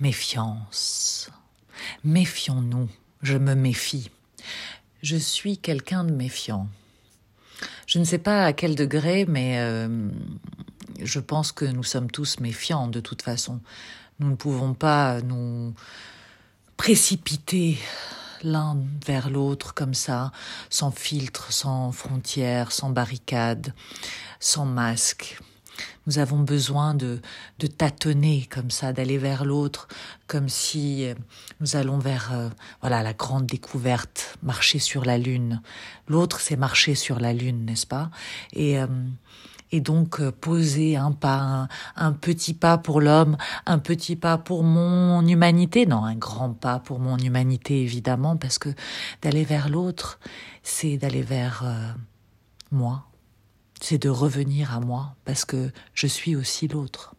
Méfiance. Méfions-nous. Je me méfie. Je suis quelqu'un de méfiant. Je ne sais pas à quel degré, mais euh, je pense que nous sommes tous méfiants de toute façon. Nous ne pouvons pas nous précipiter l'un vers l'autre comme ça, sans filtre, sans frontières, sans barricades, sans masque. Nous avons besoin de, de tâtonner comme ça, d'aller vers l'autre, comme si euh, nous allons vers euh, voilà la grande découverte, marcher sur la lune. L'autre, c'est marcher sur la lune, n'est-ce pas? Et euh, et donc poser un pas, un, un petit pas pour l'homme, un petit pas pour mon humanité, non, un grand pas pour mon humanité évidemment, parce que d'aller vers l'autre, c'est d'aller vers moi, c'est de revenir à moi parce que je suis aussi l'autre.